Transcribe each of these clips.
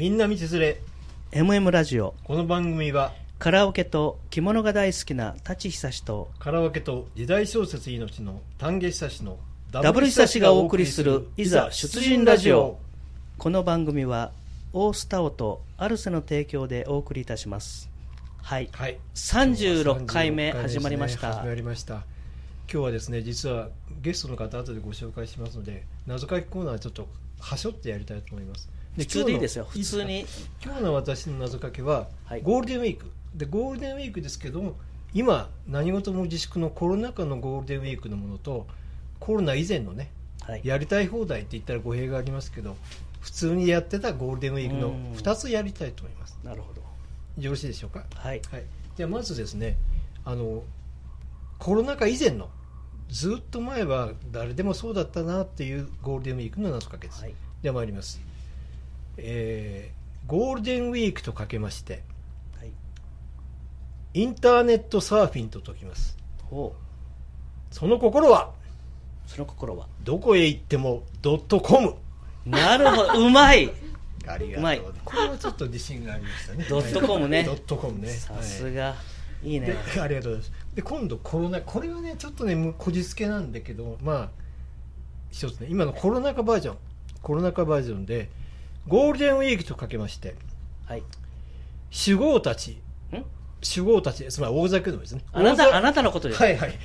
みんな道連れ。MM ラジオ。この番組はカラオケと着物が大好きな舘久志とカラオケと時代小説命の丹下久志のダブル久志がお送りするいざ出陣ラジオ。この番組はオースタオとアルセの提供でお送りいたします。はい、はい。36回目36回ですね。始まりました。始まりました。今日はですね実はゲストの方後でご紹介しますので謎解きコーナーちょっとはしょってやりたいと思います普通でいいですよ。普通に。今日の私の謎かけは、はい。ゴールデンウィーク。でゴールデンウィークですけども今何事も自粛のコロナ禍のゴールデンウィークのものとコロナ以前のねはい。やりたい放題って言ったら語弊がありますけど普通にやってたゴールデンウィークのうん。2つやりたいと思います。なるほど。よろしいでしょうか？はい。はい、ではまずですねあのコロナ禍以前のずっと前は誰でもそうだったなっていうゴールデンウィークの謎かけです、はい。では参ります、えーゴールデンウィークとかけましてはい。インターネットサーフィンと解きます。ほその心は？うその心は？どこへ行ってもドットコム。なるほど。うまい。ありうまい。これはちょっと自信がありましたね。ドットコムね。ドットコムね。さすはい。がいいね。で ありがとうございます。で今度コロナこれはねちょっとねむこじつけなんだけどまあ一つね今のコロナ禍バージョン。コロナ禍バージョンでゴールデンウィークとかけましてはい。酒豪たちん？酒豪たちつまり大酒飲みですね。あなたあなたのことですはいはい。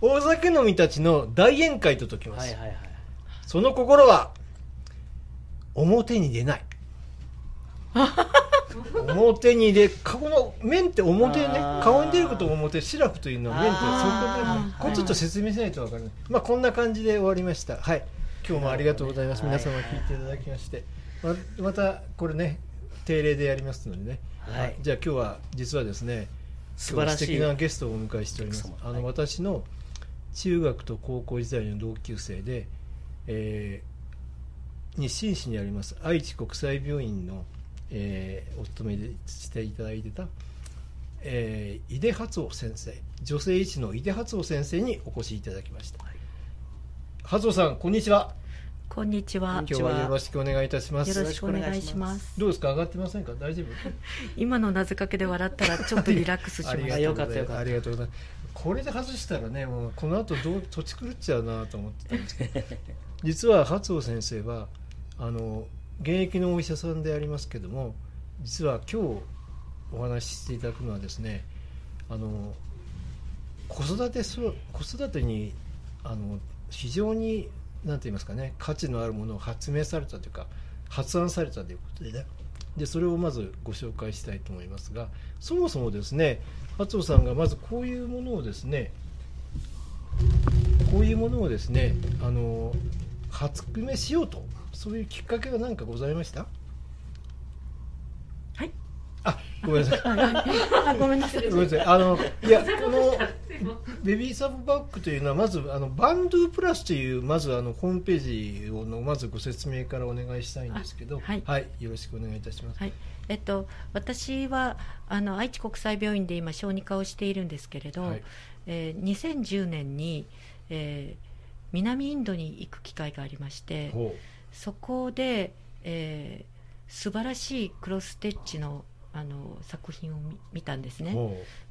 大酒飲みたちの大宴会と解きます、はいはいはい。その心は表に出ない。表に出この面って表ね顔に出ることを表シラフというのは面ってそういうことでこれちょっと説明しないと分からない、まあこんな感じで終わりました。はい今日もありがとうございます、はい。皆様聞いていただきまして。ままたこれね定例でやりますのでね、はい。じゃあ今日は実はですね素晴らしい。素敵なゲストをお迎えしております。あの、私の中学と高校時代の同級生で、えー日清市にあります愛知国際病院の、えーお勤めでしていただいてた、えー井出初夫先生女性医師の井出初夫先生にお越しいただきました、初夫さんこんにちは。こんにちは。今日はよろしくお願いいたします。よろしくお願いします。どうですか？上がってませんか？大丈夫？今の名付かけで笑ったらちょっと リラックスしました。よかったよかったありがとうございます。これで外したらねもうこの後どう土地狂っちゃうなと思ってたんですけど。実は初尾先生はあの現役のお医者さんでありますけども実は今日お話ししていただくのはですねあの子育てそ子育てにあの非常になんて言いますかね価値のあるものを発明されたというか発案されたということでねでそれをまずご紹介したいと思いますがそもそもですね松尾さんがまずこういうものをですねこういうものをですねあの発明しようとそういうきっかけは何かございました？はい。あごめんなさい あ、ごめんなさい。ごめんなさいあのいや このベビーサブバッグというのはまずあのバンドゥプラスというまずあのホームページをのまずご説明からお願いしたいんですけどあはいよろしくお願いいたします、はい。えっと私はあの愛知国際病院で今小児科をしているんですけれど、はい。えー2010年に、えー南インドに行く機会がありまして、ほそこで、えー素晴らしいクロスステッチのあの作品を見見たんですね。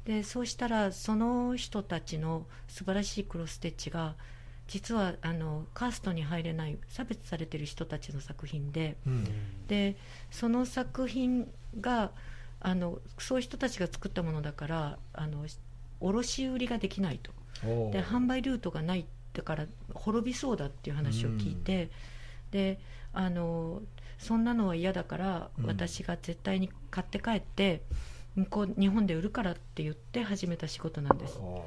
でそうしたらその人たちの素晴らしいクロスステッチが実はあのカーストに入れない差別されてる人たちの作品でう、うん。でその作品があのそういう人たちが作ったものだからあの卸売りができないと。で販売ルートがないだから滅びそうだっていう話を聞いて、であのそんなのは嫌だから、うん。私が絶対に買って帰って向こう日本で売るからって言って始めた仕事なんです。ほ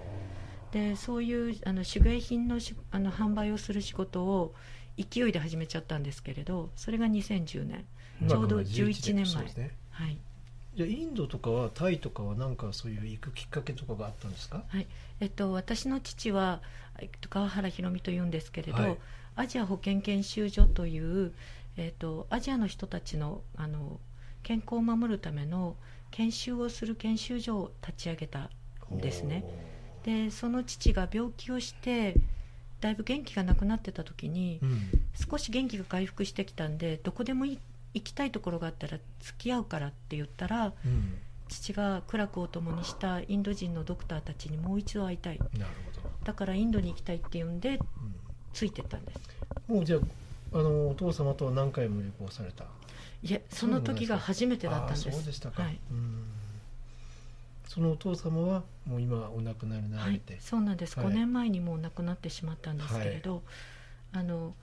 でそういうあの手芸品のしあの販売をする仕事を勢いで始めちゃったんですけれどそれが2010年。うちょうど今から11年前ね。はい。じゃあインドとかはタイとかはなんかそういう行くきっかけとかがあったんですか？はい。えっと、私の父はえっと川原弘美というんですけれど、はい。アジア保健研修所という、えっと、アジアの人たちのあの健康を守るための研修をする研修所を立ち上げたんですね。でその父が病気をしてだいぶ元気がなくなってた時にうん。少し元気が回復してきたんでどこでも行きたいところがあったら付き合うからって言ったらうん。父が苦楽を共にしたインド人のドクターたちにもう一度会いたい。なるほど、だからインドに行きたいって言うんでうん。ついてったんです。もうじゃああのお父様とは何回も旅行された？いえその時が初めてだったんです。そうでしたか、はい。うん。そのお父様はもう今お亡くなりにならはいれて、、そうなんです、はい。5年前にもう亡くなってしまったんですけれど、あの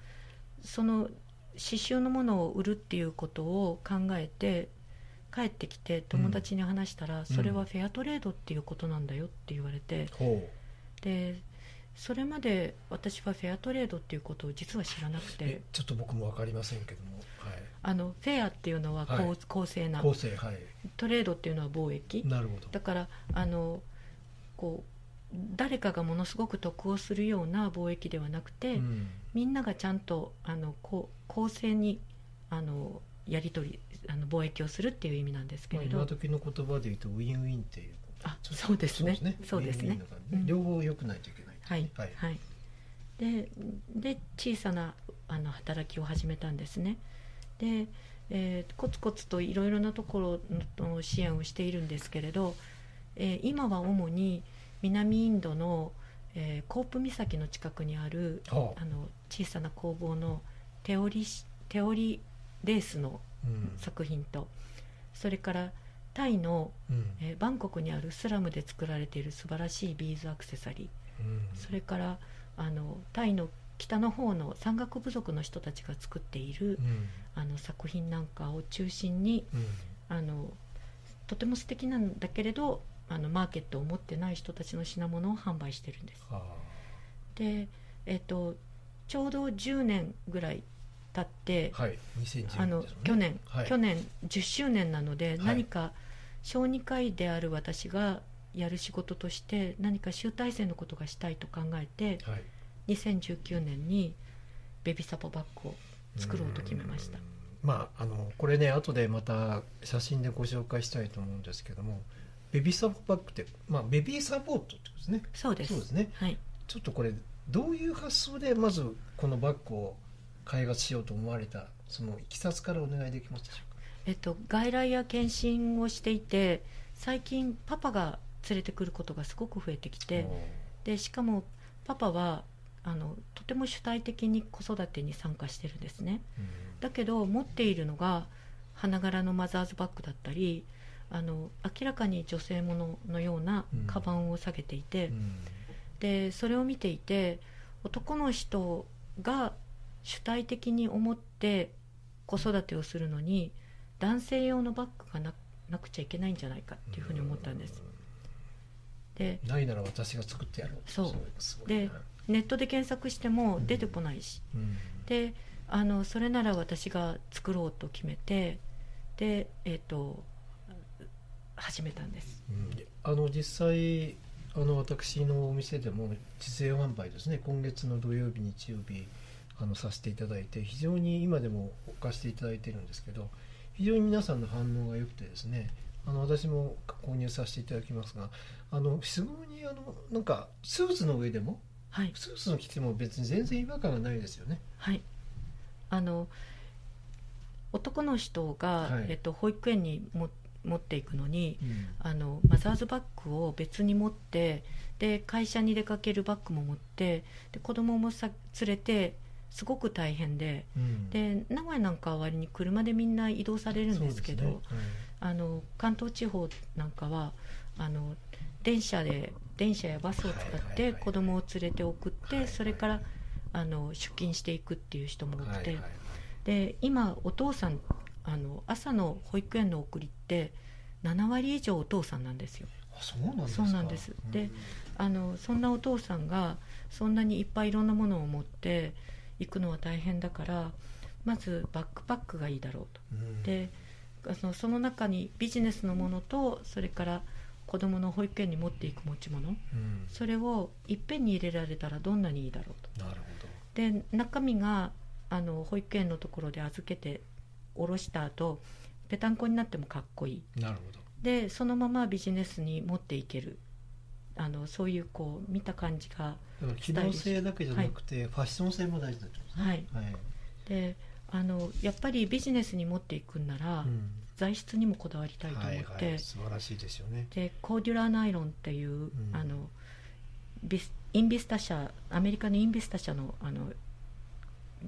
その刺繍のものを売るっていうことを考えて帰ってきて友達に話したら、それはフェアトレードっていうことなんだよって言われて、ほでそれまで私はフェアトレードっていうことを実は知らなくて。ちょっと僕も分かりませんけども、はい、あのフェアっていうのは公,、はい。公正な構成はい。トレードっていうのは貿易。なるほど。だからあのこう誰かがものすごく得をするような貿易ではなくて、うん。みんながちゃんとあのこう公正にあのやり取りあの貿易をするっていう意味なんですけまあ、れど、今時の言葉で言うとウィンウィンっていう。あそうですね。そうですね。ね。うん。両方良くないといけないはい。はい。はい、でで小さなあの働きを始めたんですね。で、えーコツコツといろいろなところの支援をしているんですけれど、えー今は主に南インドの、えーコープ岬の近くにあるはああの小さな工房のテオリシテオリレースのうん。作品とそれからタイの、うん。えーバンコクにあるスラムで作られている素晴らしいビーズアクセサリー。うんそれからあのタイの北の方の山岳部族の人たちが作っているうん。あの作品なんかを中心にうん。あのとても素敵なんだけれどあのマーケットを持ってない人たちの品物を販売してるんです。はで、えっとちょうど10年ぐらい経って、あはい。2010あの去年、はい。去年10周年なので、はい。何か小児科医である私がやる仕事として何か集大成のことがしたいと考えてはい。2019年にベビーサポバッグを作ろうと決めました。うん。まああのこれね後でまた写真でご紹介したいと思うんですけどもベビーサポバッグって、まあ、ベビーサポートってことですね。そうです。そうですね。はい、ちょっとこれどういう発想でまずこのバッグを開発しようと思われたそのいきさつからお願いできますでしょえっと、外来や検診をしていて最近パパが連れてくることがすごく増えてきてでしかもパパはあのとても主体的に子育てに参加してるんですね。うん。だけど持っているのが花柄のマザーズバッグだったりあの明らかに女性もののようなうん。カバンを下げていて、うん。でそれを見ていて男の人が主体的に思って子育てをするのに男性用のバッグがななくちゃいけないんじゃないかっていうふうに思ったんですでないなら私が作ってやろう。そう。でな。ネットで検索しても出てこないし、うん。であのそれなら私が作ろうと決めてでえっ、と始めたんです。うん。あの実際あの私のお店でも実演販売ですね。今月の土曜日日曜日あのさせていただいて非常に今でも置かせていただいてるんですけど非常に皆さんの反応が良くてですねあの私も購入させていただきますがあのすごいあのなんかスーツの上でもはい。スーツの着ても別に全然違和感がないですよね。はい。あの男の人が、はい。えっと、保育園にも持っていくのにうん。あのマザーズバッグを別に持ってで会社に出かけるバッグも持ってで子供もさ連れてすごく大変でうん。で名古屋なんかは割に車でみんな移動されるんですけどそうですねあの関東地方なんかはあの電車で電車やバスを使ってはい子供を連れて送って、それからあの出勤していくっていう人も多くて、で今お父さんあの朝の保育園の送りって7割以上お父さんなんですよ。あそうなんですか？そうなんです。であのそんなお父さんがそんなにいっぱいいろんなものを持って行くのは大変だからまずバックパックがいいだろうと。うん。でそのその中にビジネスのものとそれから子供の保育園に持っていく持ち物うん。それをいっぺんに入れられたらどんなにいいだろうと。なるほど。で中身があの保育園のところで預けて下ろした後ぺたんこになってもかっこいい。なるほど。でそのままビジネスに持っていける。あのそういうこう見た感じが機能性だけじゃなくて、ファッション性も大事だとね。はい。はい。であのやっぱりビジネスに持っていくんなら、うん。材質にもこだわりたいと思って、はいはい、素晴らしいですよね。でコーデュラーナイロンっていう、ん。あのビスインビスタ社アメリカのインビスタ社のあの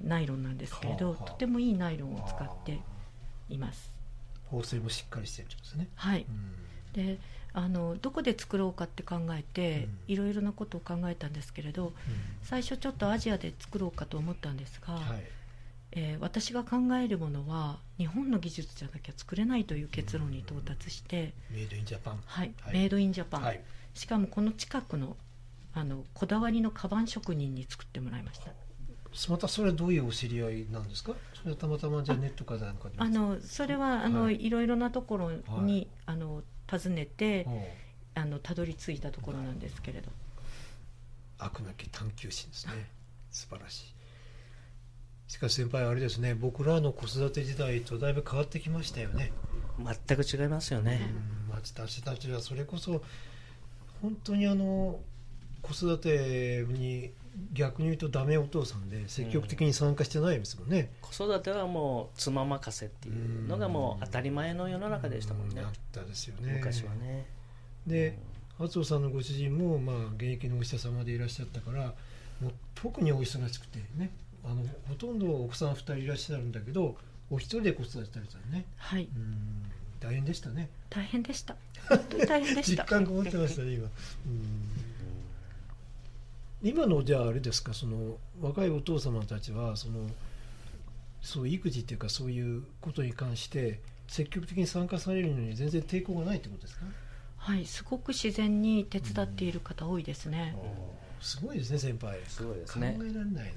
ナイロンなんですけれど、はあはあ。とてもいいナイロンを使っています。縫製もしっかりしてるんですね、はい。うん。であのどこで作ろうかって考えて、うん。いろいろなことを考えたんですけれど最初ちょっとアジアで作ろうかと思ったんですが、はいえー私が考えるものは日本の技術じゃなきゃ作れないという結論に到達して、メイドインジャパン。はいはい。メイドインジャパン、はい。しかもこの近くのあのこだわりのカバン職人に作ってもらいました。またそれはどういうお知り合いなんですか？それはたまたまじゃあネットかなんかで。あのそれはあの、はい。い、ろいろなところに、はい。あの訪ねてあのたどり着いたところなんですけれど、悪なき探求心ですね。素晴らしいしかし先輩あれですね僕らの子育て時代とだいぶ変わってきましたよね。全く違いますよね、うん私たちはそれこそ本当にあの子育てに逆に言うとダメお父さんで積極的に参加してないですもんね、子育てはもう妻任せっていうのがもう当たり前の世の中でしたもんね、あったですよね。昔はね。で松尾さんのご主人も、まあ、現役のお医者様でいらっしゃったからもう特にお忙しくてねあのほとんど奥さん2人いらっしゃるんだけどお一人で子育てされたのね。はい。うん。大変でしたね。大変でした。本当に大変でし実た感が持ってましたね今。うん。今のじゃああれですかその若いお父様たちはそのそういう育児っていうかそういうことに関して積極的に参加されるのに全然抵抗がないってことですか？はいすごく自然に手伝っている方多いですね、すごいですね先輩。すごいですね。考えられない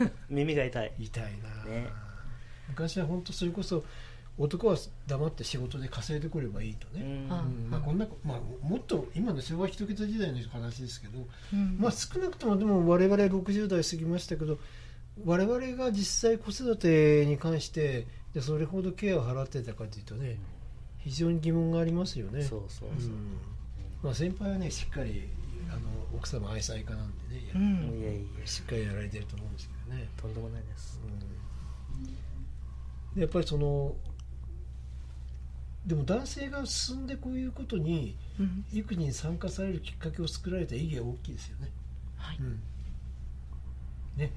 な。耳が痛い。痛いな、ね。昔は本当それこそ男は黙って仕事で稼いでくればいいとね、うん。まあ、こんな、まあ、もっと今の昭和一桁時代の話ですけど、うんまあ、少なくともでも我々60代過ぎましたけど我々が実際子育てに関してでそれほどケアを払ってたかというとね非常に疑問がありますよね。そうそうそう、うん。まあ、先輩はねしっかりあの奥様愛妻家なんでね、いん。やいやしっかりやられてると思うんですけどね。とんでもないです。うん。でやっぱりそのでも男性が進んでこういうことにうん。育児に参加されるきっかけを作られた意義は大きいですよね。はい。うん。ね、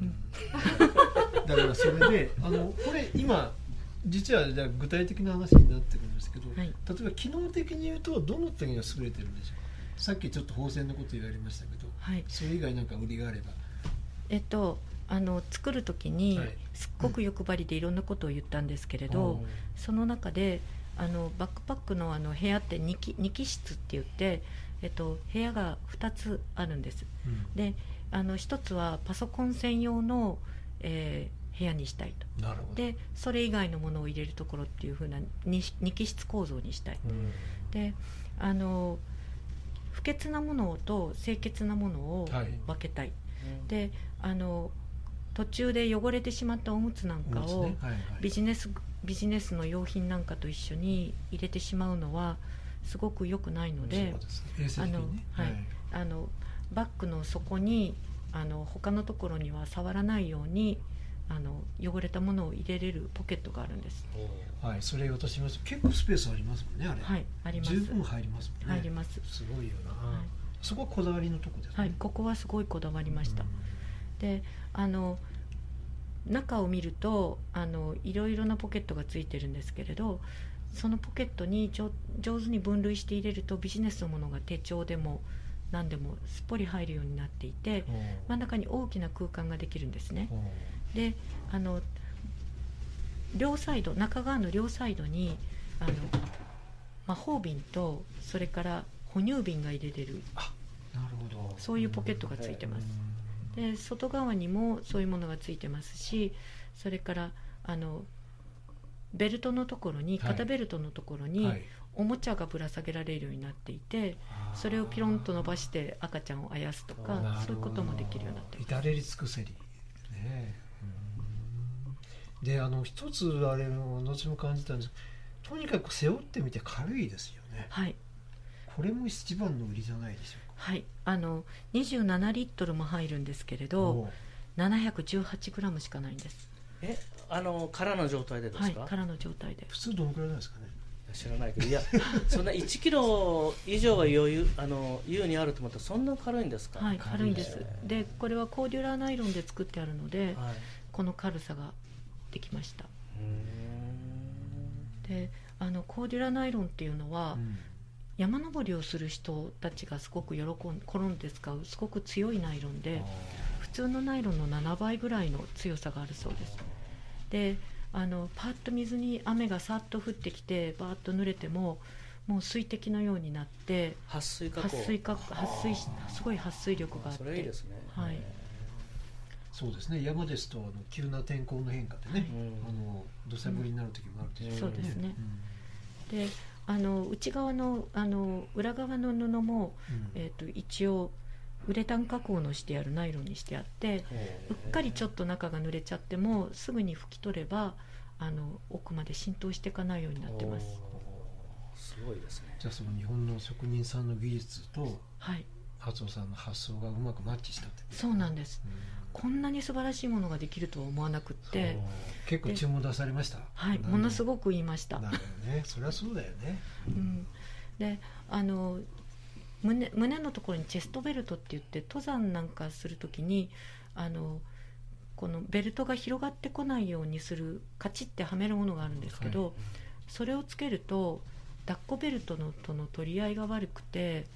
うん。だからそれであのこれ今実はじゃあ具体的な話になってくるんですけど、はい。例えば機能的に言うとどの点が優れてるんでしょうか？さっきちょっと放線のこと言われましたけどはい。それ以外なんか売りがあれば。えっとあの作る時にはい。すっごく欲張りでいろんなことを言ったんですけれど、うん。その中であのバックパックのあの部屋って 2, 機2機室って言って、えっと、部屋が2つあるんです。うん。であの1つはパソコン専用の、えー部屋にしたいと。なるほど。でそれ以外のものを入れるところっていう風な 2, 2機室構造にしたい。うん。であの不潔なものと清潔なものをはい。分けたい、うん。であの途中で汚れてしまったおむつなんかを、そうですね。はいはい。ビジネスビジネスの用品なんかと一緒に入れてしまうのはすごく良くないのであのはい。あのバッグの底にあの他のところには触らないようにあの汚れたものを入れれるポケットがあるんです。はい、それ私も結構スペースありますもんねあれ、はいあります。十分入りますもんね。入ります。すごいよな、はそこはこだわりのとこですね。はい、ここはすごいこだわりました、うん。であの中を見るとあのいろいろなポケットがついてるんですけれどそのポケットに上上手に分類して入れるとビジネスのものが手帳でも何でもすっぽり入るようになっていて真ん中に大きな空間ができるんですね。うんであの両サイド中側の両サイドにあの魔法瓶とそれから哺乳瓶が入れれる。なるほど。そういうポケットがついてます。で外側にもそういうものがついてますしそれからあのベルトのところにはい。肩ベルトのところにうんはい。おもちゃがぶら下げられるようになっていてそれをピロンと伸ばして赤ちゃんをあやすとかそういうこともできるようになってます。至れり尽くせり。ねであの一つあれも後も感じたんです。とにかく背負ってみて軽いですよね。はい。これも一番の売りじゃないでしょうか。はい。あの27リットルも入るんですけれどおう。718グラムしかないんです。えあの空の状態でですか、はい空の状態で。普通どのくらいなんですかね？知らないけど。いや そんな1キロ以上は余裕あの優にあると思ったらそんな軽いんですか？はい軽いんです。軽いですねでこれはコーデュラーナイロンで作ってあるのではい。この軽さができました。であのコーデュラーナイロンっていうのは、うん。山登りをする人たちがすごく喜ん転んで使うすごく強いナイロンで普通のナイロンの7倍ぐらいの強さがあるそうです。であのパッと水に雨がさっと降ってきてバーッと濡れてももう水滴のようになって撥水加工。撥水すごい撥水力があって。ね。はいそうですね。山ですとあの急な天候の変化でね、うん。あの土砂降りになる時もあるでしょそうですね。うん。であの内側のあの裏側の布も、うん。えー、と一応ウレタン加工のしてあるナイロンにしてあってう。っかりちょっと中が濡れちゃってもすぐに拭き取ればあの奥まで浸透していかないようになってます。すごいですね。じゃあその日本の職人さんの技術とはい。初尾さんの発想がうまくマッチしたってそうなんです。うんこんなに素晴らしいものができるとは思わなくって。結構注文出されました？はいも。のすくごく言いました。なるほどね。そりゃそうだよね。うん、であの胸胸のところにチェストベルトって言って登山なんかするときにあのこのベルトが広がってこないようにするカチッてはめるものがあるんですけど、それをつけると抱っこベルトのとの取り合いが悪くて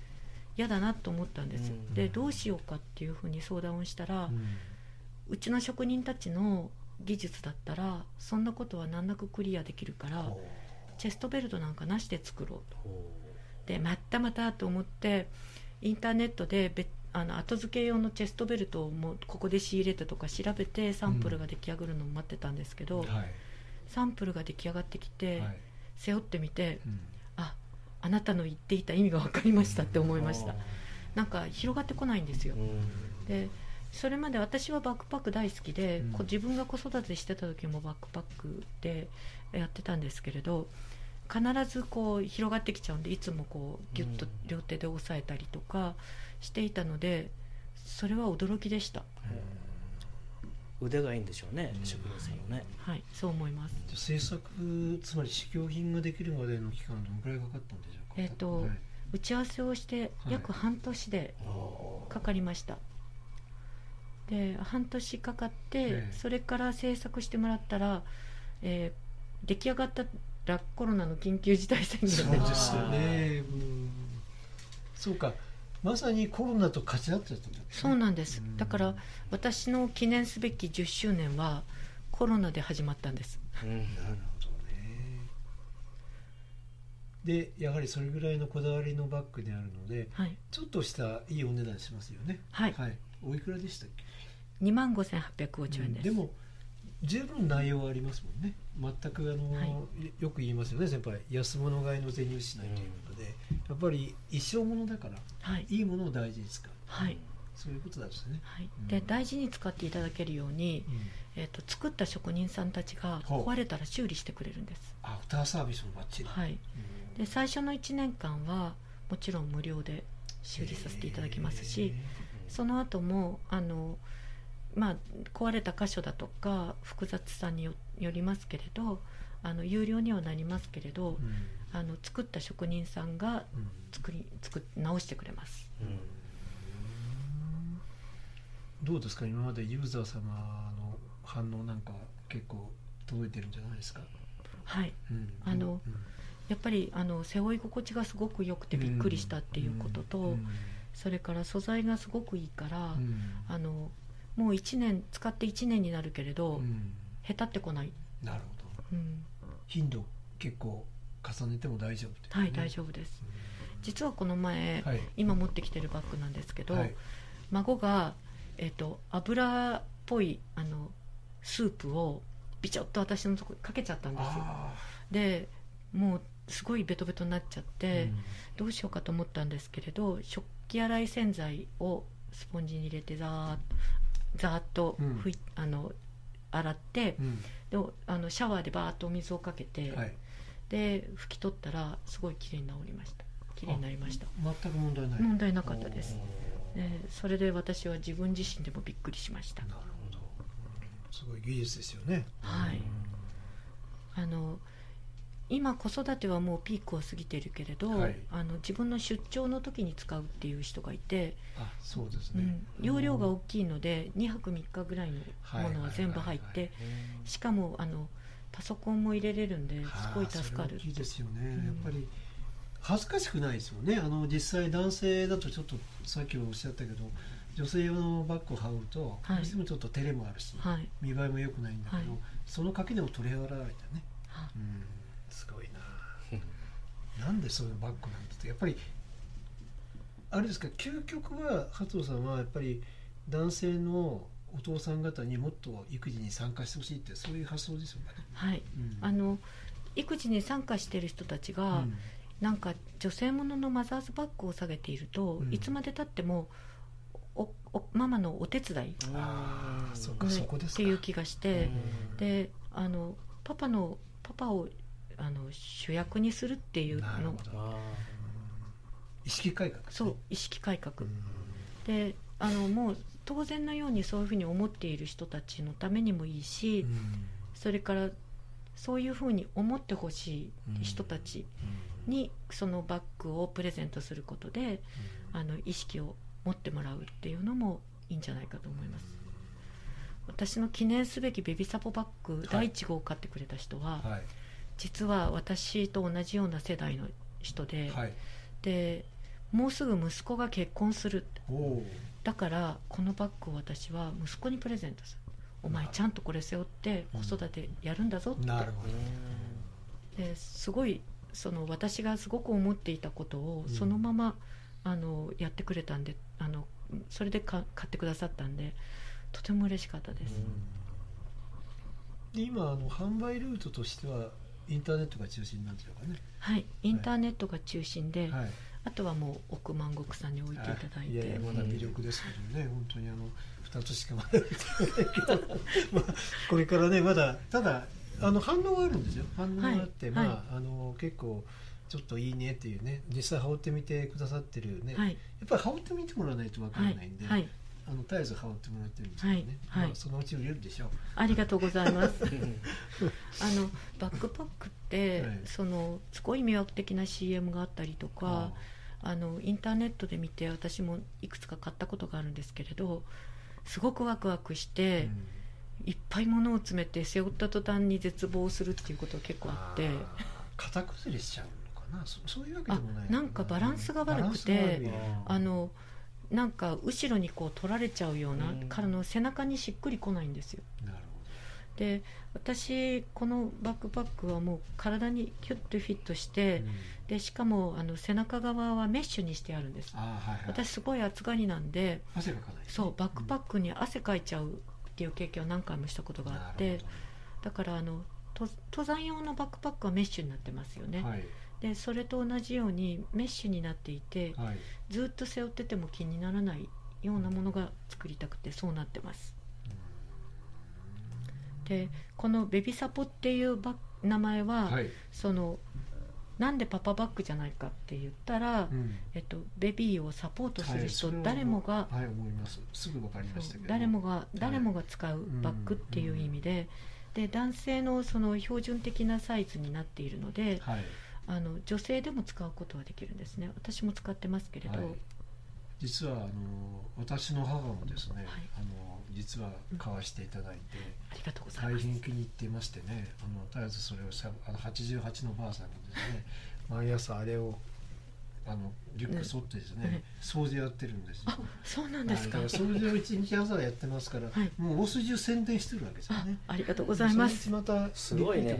嫌だなと思ったんです、うん。でどうしようかっていうふうに相談をしたら、うんうちの職人たちの技術だったらそんなことは難なくクリアできるからほチェストベルトなんかなしで作ろうと。おでまたまたと思ってインターネットで別あの後付け用のチェストベルトをもうここで仕入れてとか調べてサンプルが出来上がるのを待ってたんですけど、うはい。サンプルが出来上がってきて、はい。背負ってみてうん。ああなたの言っていた意味が分かりましたって思いました。あなんか広がってこないんですよ。でそれまで私はバックパック大好きで、うん。こう自分が子育てしてた時もバックパックでやってたんですけれど必ずこう広がってきちゃうんでいつもこうギュッと両手で押さえたりとかしていたのでそれは驚きでした。腕がいいんでしょうねうん。職人さんのね。はい。そう思います。制作つまり試供品ができるまでの期間どのくらいかかったんでしょうかえっとはい打ち合わせをして約半年でかかりました、で半年かかって、ええ。それから制作してもらったら、えー出来上がったらコロナの緊急事態宣そう言でですよね。うん。そうか。まさにコロナと勝ち合っちゃったんだね。そうなんです。うん。だから私の記念すべき10周年はコロナで始まったんです。うん。なるほどね。でやはりそれぐらいのこだわりのバッグであるのではい。ちょっとしたいいお値段しますよね。はい、はい。おいくらでしたっけ？2万5850円です、でも十分内容はありますもんね。全くあの、はい。よく言いますよね先輩。安物買いの銭失いということで、やっぱり一生ものだからはい、いいものを大事に使う。はい。そういうことなんですね、はい。うん。で大事に使っていただけるように、えー、と作った職人さんたちが壊れたら修理してくれるんです、アフターサービスもバッチリ、はい、うん。で最初の1年間はもちろん無料で修理させていただきますしその後もあの、まあ、壊れた箇所だとか複雑さによよりますけれどあの有料にはなりますけれどうん。あの作った職人さんがうん。作り作っ直してくれます。うん。どうですか？今までユーザー様の反応なんか結構届いてるんじゃないですか、はい。うん。あのうん。やっぱりあの背負い心地がすごく良くてびっくりしたっていうことと、うん。それから素材がすごくいいから、うん。あのもう1年使って1年になるけれど、うん。へたってこない、なるほど。うん。頻度結構重ねても大丈夫ね。はい大丈夫です。実はこの前、はい。今持ってきてるバッグなんですけど、はい。孫が、えっと油っぽいあのスープをビチョッと私のとこにかけちゃったんですでもうすごいベトベトになっちゃっーて、うん。どうしようかと思ったんですけれど食器洗い洗剤をスポンジに入れてザーッザーッと拭い、あの洗ってうん。であのシャワーでバーッとお水をかけて、はい。で拭き取ったらすごい綺麗に治りました。綺麗になりました。全く問題ない。問題なかったです。おー。でそれで私は自分自身でもびっくりしました。なるほど。すごい技術ですよね。はい。あの今子育てはもうピークを過ぎてるけれど、はい。あの自分の出張の時に使うっていう人がいて、あそうですね。うん、容量が大きいので2泊3日ぐらいのものは全部入っはいてしかもあのパソコンも入れれるんですごい助かる。はあそれ大きいですよね、うん。やっぱり恥ずかしくないですよね。あの実際男性だとちょっとさっきおっしゃったけど女性用のバッグを羽織ると、はい。どうしてもちょっと照れもあるし、はい。見栄えも良くないんだけど、はい。その賭けでも取り払われてね、はうん、すごいな。なんでそういうバッグなんだって。やっぱりあれですか究極は加藤さんはやっぱり男性のお父さん方にもっと育児に参加してほしいってそういう発想ですよね、はい。うん。あの育児に参加している人たちが、うん。なんか女性もののマザーズバッグを下げていると、うん。いつまでたってもおおママのお手伝い。ああそこですか。っていう気がして、うん。であのパパのパパをあの主役にするっていうの。意識改革ね。そう意識改革、うん。であのもう当然のようにそういうふうに思っている人たちのためにもいいし、うん。それからそういうふうに思ってほしい人たちにそのバッグをプレゼントすることであの意識を持ってもらうっていうのもいいんじゃないかと思います。私の記念すべきベビーサポバッグ第1号を買ってくれた人は、はい実は私と同じような世代の人で,、はい。でもうすぐ息子が結婚する。だからこのバッグを私は息子にプレゼントする。お前ちゃんとこれ背負って子育てやるんだぞって、なるほど。ですごいその私がすごく思っていたことをうん。そのまま、あのやってくれたんであのそれでか買ってくださったんでとても嬉しかったです、で今あの販売ルートとしてはインターネットが中心なんでしょうかね。はい。インターネットが中心で、はい。あとはもう億万石さんに置いていただいて。やいやまだ魅力ですけどね、本当にあの2つしかまだ まあこれからねまだただあの反応があるんですよ。反応があって、はい。まああの結構ちょっといいねっていうね実際羽織ってみてくださってるね、はい。やっぱり羽織ってみてもらわないと分からはいないんで、はいあの絶えず羽織ってもらってるんですけどね、はいはい。まあ、そのうち売れるでしょう。ありがとうございます。あのバックパックって、はい。そのすごい魅惑的な CM があったりとかあのインターネットで見て私もいくつか買ったことがあるんですけれどすごくワクワクして、いっぱい物を詰めて背負った途端に絶望するっていうことが結構あって。ー型崩れしちゃうのかな。そそういうわけでもないあなんかバランスが悪くてバランスが悪い。あのなんか後ろにこう取られちゃうような、うん。からの背中にしっくりこないんですよ。なるで私このバックパックはもう体にキュッとフィットして、うん。でしかもあの背中側はメッシュにしてあるんです。はいはい、私すごい暑がりなんで汗がかないそうバックパックに汗かいちゃうっていう経験を何回もしたことがあってだからあのと登山用のバックパックはメッシュになってますよね、はいでそれと同じようにメッシュになっていてはい。ずっと背負ってても気にならないようなものが作りたくてそうなってます。でこのベビサポっていうバッ名前は、はい、そのなんでパパバッグじゃないかって言ったら、うん。えっと、ベビーをサポートする人、はい誰もが、はい思います。すぐ分かりましたけど。誰もが誰もが使うバッグっていう意味で,、で男性のその標準的なサイズになっているのではいあの女性でも使うことはできるんですね。私も使ってますけれど、はい。実はあの私の母もですね、はい。あの実は買わしていただいて、ありがとうございます。大変気に入っていましてねあの絶えずそれをさあの88のばあさんがですね 毎朝あれをあのリュック沿ってですね。ね。掃除やってるんですよ。あそうなんですか、掃除を一日朝やってますから、はい。もう大筋を宣伝してるわけですよあね。ありがとうございます。そのうちまたすごいね。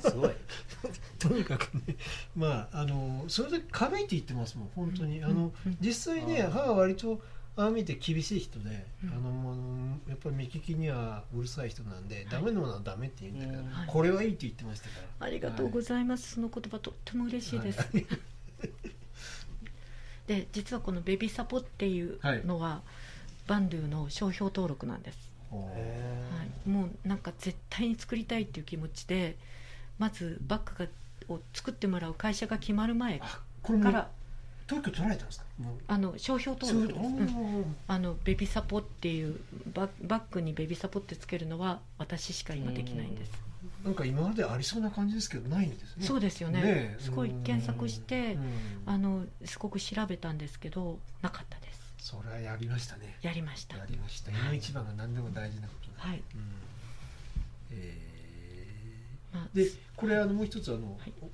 すごい。とにかくねまああのそれで軽いって言ってますもん本当に、あのうん。実際ねあー母は割とああ見て厳しい人で、うん。あのもうやっぱり目利きにはうるさい人なんで、ダメなものはダメって言うんだけど、これはいいって言ってましたから。ありがとうございます、その言葉とっても嬉しいです、はいで実はこのベビーサポっていうのは、バンドゥの商標登録なんです、はい、もうなんか絶対に作りたいっていう気持ちでまずバッグがを作ってもらう会社が決まる前から特許取られたんですか？あの商標登録です、うん。あのベビサポっていうババッグにベビサポってつけるのは私しか今できないんです、なんか今までありそうな感じですけどないんですね。そうですよね。ねえ。すごい検索してうん。あのすごく調べたんですけどなかったです。それはやりましたね。やりました。やりました。今一番が何でも大事なことだ、はい、うん。えまあーでこれあのもう一つあの、はい。お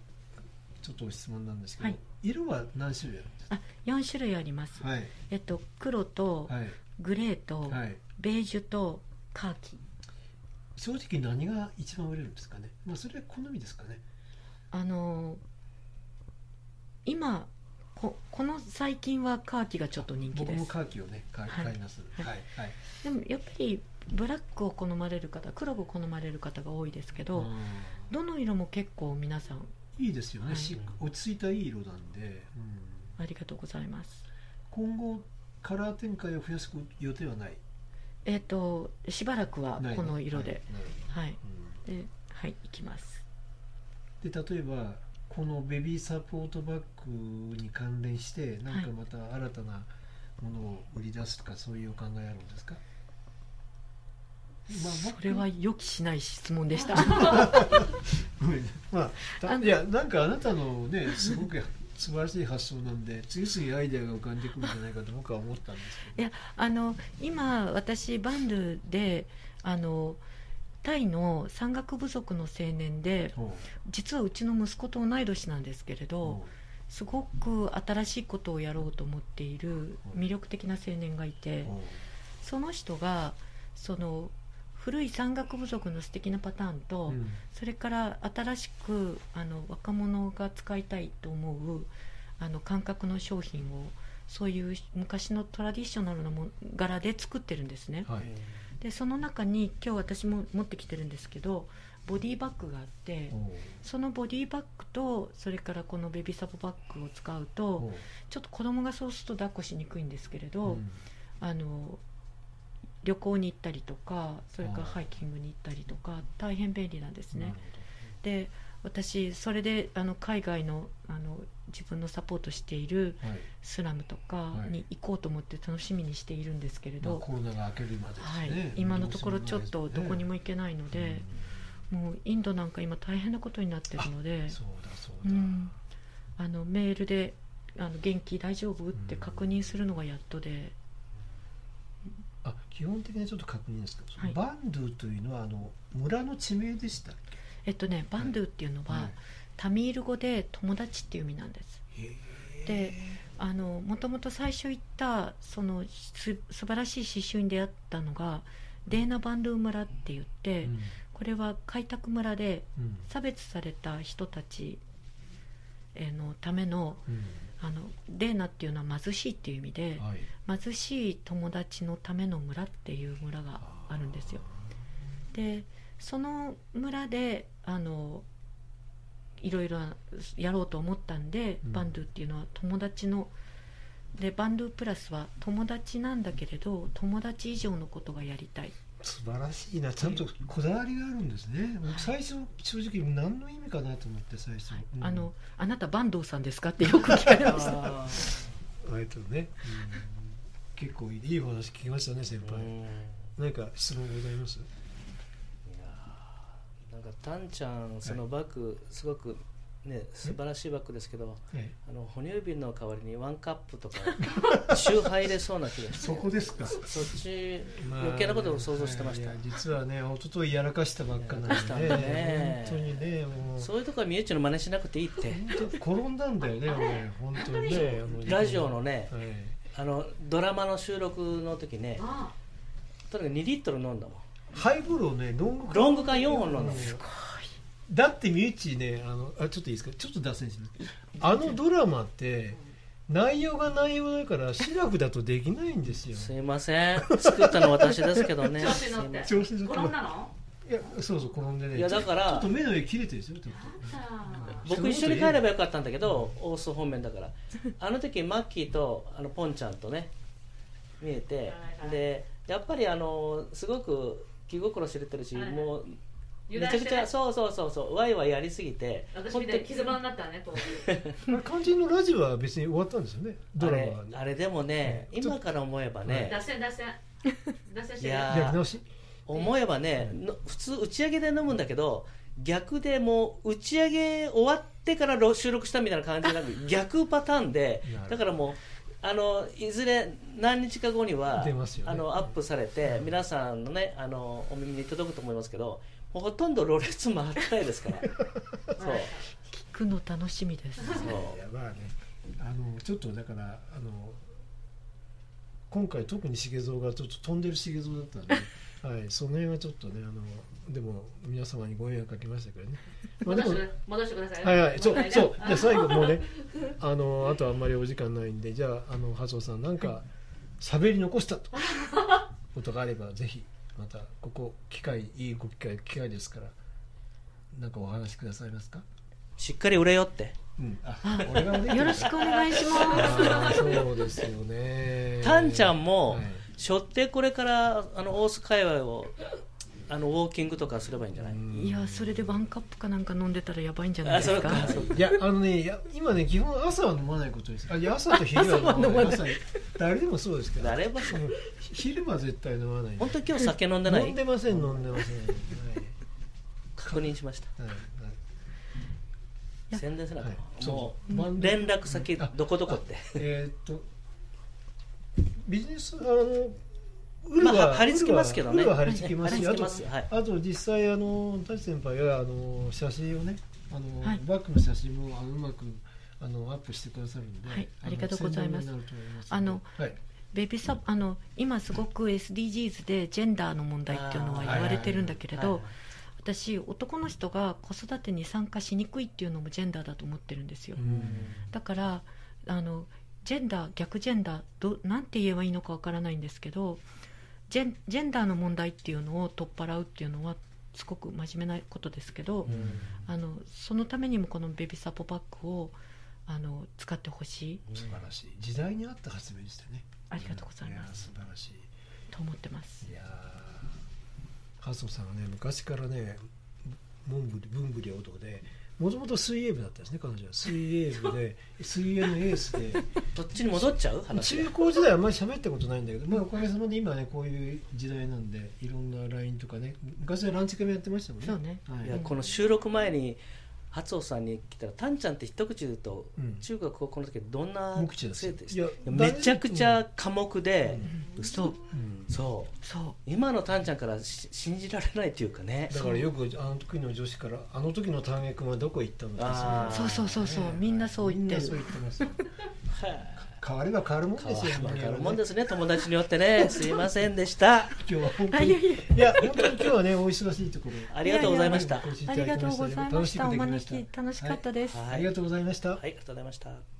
ちょっと質問なんですけど、はい。色は何種類あるんですあ4種類あります、かはい。えっと黒とはい。グレーとはい。ベージュとカーキ正直何が一番売れるんですかね？まあそれは好みですかね？あの今ここの最近はカーキがちょっと人気です。僕もカーキをね買いはい。買います。はい。はいはい。でもやっぱりブラックを好まれる方黒を好まれる方が多いですけど、うん。どの色も結構皆さんいいですよね、はい。し落ち着いたいい色なんで、うん。ありがとうございます。今後カラー展開を増やす予定はない？えっ、としばらくはこの色で。はい。ではいいきます。で例えばこのベビーサポートバッグに関連して何かまた新たなものを売り出すとかそういうお考えあるんですか、まあ、それは予期しない質問でした。まあいやなんかあなたのねすごく素晴らしい発想なんで次々アイデアが浮かんでくるんじゃないかと僕は思ったんですけど。いやあの今私バンルであのタイの山岳部族の青年でほ実はうちの息子と同い年なんですけれうどほすごく新しいことをやろうと思っている魅力的な青年がいてその人がその古い山岳部族の素敵なパターンうと、うん。それから新しくあの若者が使いたいと思うあの感覚の商品をそういう昔のトラディショナルなも柄で作ってるんですね。はい。でその中に今日私も持ってきてるんですけどボディバッグがあってほそのボディバッグとそれからこのベビーサポバッグを使ううとほちょっと子供がそうすると抱っこしにくいんですけれうど、うん。あの旅行に行ったりとかそれからああハイキングに行ったりとか大変便利なんですね。で私それであの海外のあの自分のサポートしているスラムとかに行こうと思って楽しみにしているんですけれまあ、ど、コロナが明けるまでですはい。ね、今のところちょっとどこにも行けないのでで、もうインドなんか今大変なことになってるのでそうだそうだ、うん、あのメールであの「元気大丈夫?」って確認するのがやっとで、あ基本的にちょっと確認ですけど、はい。バンドゥというのはあの村の地名でしたっえっとねバンドゥっていうのは、はい。タミール語で友達っていう意味なんです。けであのもともと最初行ったそのす素晴らしい刺繍に出会ったのがデーナ・バンドゥ村って言って、うん。これは開拓村でうん。差別された人たちえーのためのうんあのデーナっていうのは貧しいっていう意味で、はい。貧しい友達のための村っていう村があるんですよ。でその村であのいろいろやろうと思ったんで、うん。バンドゥっていうのは友達のでバンドゥプラスは友達なんだけれど友達以上のことがやりたい素晴らしいな。ちゃんとこだわりがあるんですね。僕最初正直何の意味かなと思って最初、うん。あのあなた坂東さんですかってよく聞かれました。ああえてね、うん。結構いいいいお話聞きましたね先輩、何か質問ございます？いやーなんかタンちゃんそのバッグすごくね素晴らしいバッグですけどはいあの哺乳瓶の代わりにワンカップとか 酒入れそうな気がして。そこですか。そっちまあ余計なことを想像してました、実はね一昨日やらかしたばっかなんでやらかしたんだね。本当にねもう。そういうとこはみゆちの真似しなくていいって。本当転んだんだよね俺本当にねラジオのねはいあのドラマの収録の時ねとにかく2リットル飲んだもん。ハイボールをねロング缶。ロング缶4本飲んだもんだってミューチねあのあちょっといいですか？ちょっと脱線しますあのドラマって内容が内容だからシラフだとできないんですよ。すいません。作ったの私ですけどね。調子乗って。調子に乗って。転んだの？いやそうそう転んでね。いやだからちょっと目の上切れてるんですよ僕一緒に帰ればよかったんだけど大須方面だから。あの時マッキーとあのポンちゃんとね見えて。でやっぱりあのすごく気心知れてるしもうめちゃくちゃそうそうそうそう。ワイワイやりすぎて私みたいに傷になったらね 肝心のラジオは別に終わったんですよね？ドあれラマはあれでもねうん今から思えばね脱線脱線。脱線してる。いややり直し。思えばねの普通打ち上げで飲むんだけど逆でもう打ち上げ終わってからろ収録したみたいな感じになる。逆パターンでだからもうあのいずれ何日か後には、出ますよね。あのアップされて、皆さんのねあのお耳に届くと思いますけどもうほとんどろれつ回ってないですから。そう。聞くの楽しみです。そう。いやまあねあのちょっとだからあの今回特に重蔵がちょっと飛んでる重蔵だったんで、はい、その辺はちょっとねあのでも皆様にご迷惑かけましたけどね、まあ、でも戻してください。はいはいそうそう。じゃあ最後もうねあのあとあんまりお時間ないんでじゃああのハソさんなんか喋り残したと。ことがあればぜひまたここ機会いいご機会機会ですからなんかお話しくださいますか？しっかり売れよって。うん、あ俺がねよろしくお願いします。そうですよね。タンちゃんも、はいしょってこれからあの大須界隈をあのウォーキングとかすればいいんじゃない、いやそれでワンカップかなんか飲んでたらやばいんじゃないあそうですか。いやあのね今ね基本朝は飲まないことです。あいや朝と 昼は飲まない。朝誰でもそうですけど。誰もうん昼は絶対飲まない。本当に今日酒飲んでない？飲んでません飲んでません、はい。確認しました。はいはい。や宣伝せなかっはい。たそう。もそう連絡先あどこどこって。えーっとビジネスあのウルは、まあ貼り付けますけどね。ウルは貼り付けますし、貼り付けます。はい。あとあと実際あの舘先輩があの写真をねあの、はい。バッグの写真もあのうまくあのアップしてくださるんで、はい。のありがとうございます。あのはい、ベビーサあの今すごく SDGs でジェンダーの問題っていうのは言われてるんだけれど私男の人が子育てに参加しにくいっていうのもジェンダーだと思ってるんですよ。うん。だからあのジェンダー逆ジェンダーどなんて言えばいいのかわからないんですけどジェンジェンダーの問題っていうのを取っ払うっていうのはすごく真面目なことですけど、あのそのためにもこのベビーサポバッグをあの使ってほしい。素晴らしい。時代に合った発明でしたね。ありがとうございます。や素晴らしい。と思ってます。いやー。ハソさんはね昔からね文武文武両道でもともと水泳部だったんですね彼女は。水泳部で 水泳のエースで。どっちに戻っちゃう？話中が高時代はあんまり喋ったことないんだけど、まあ、おかげさまで今ねこういう時代なんでいろんな LINE とかね昔はランチ会もやってましたもんね。そうね。はい。いやこの収録前に初尾さんに来たらタンちゃんって一口で言うと、うん。中学高校の時どんな生徒でしいやためちゃくちゃ寡黙で、そううん。そう。そう。今のタンちゃんからし信じられないっていうかね。だからよくあの時の女子から「あの時の丹下君はどこ行ったの?」ってそうそうそうそう。みんなそう言ってる。みんなそう言ってます 変われば変わるもんいですよ変わるもんですね。友達によってね。すいませんでした。今日は本当にあいや本当に今日はねお忙しいところ。ありがとうございました。ありがとうございました。お招したき楽しかったです、はい。ありがとうございました、はいありがとうございました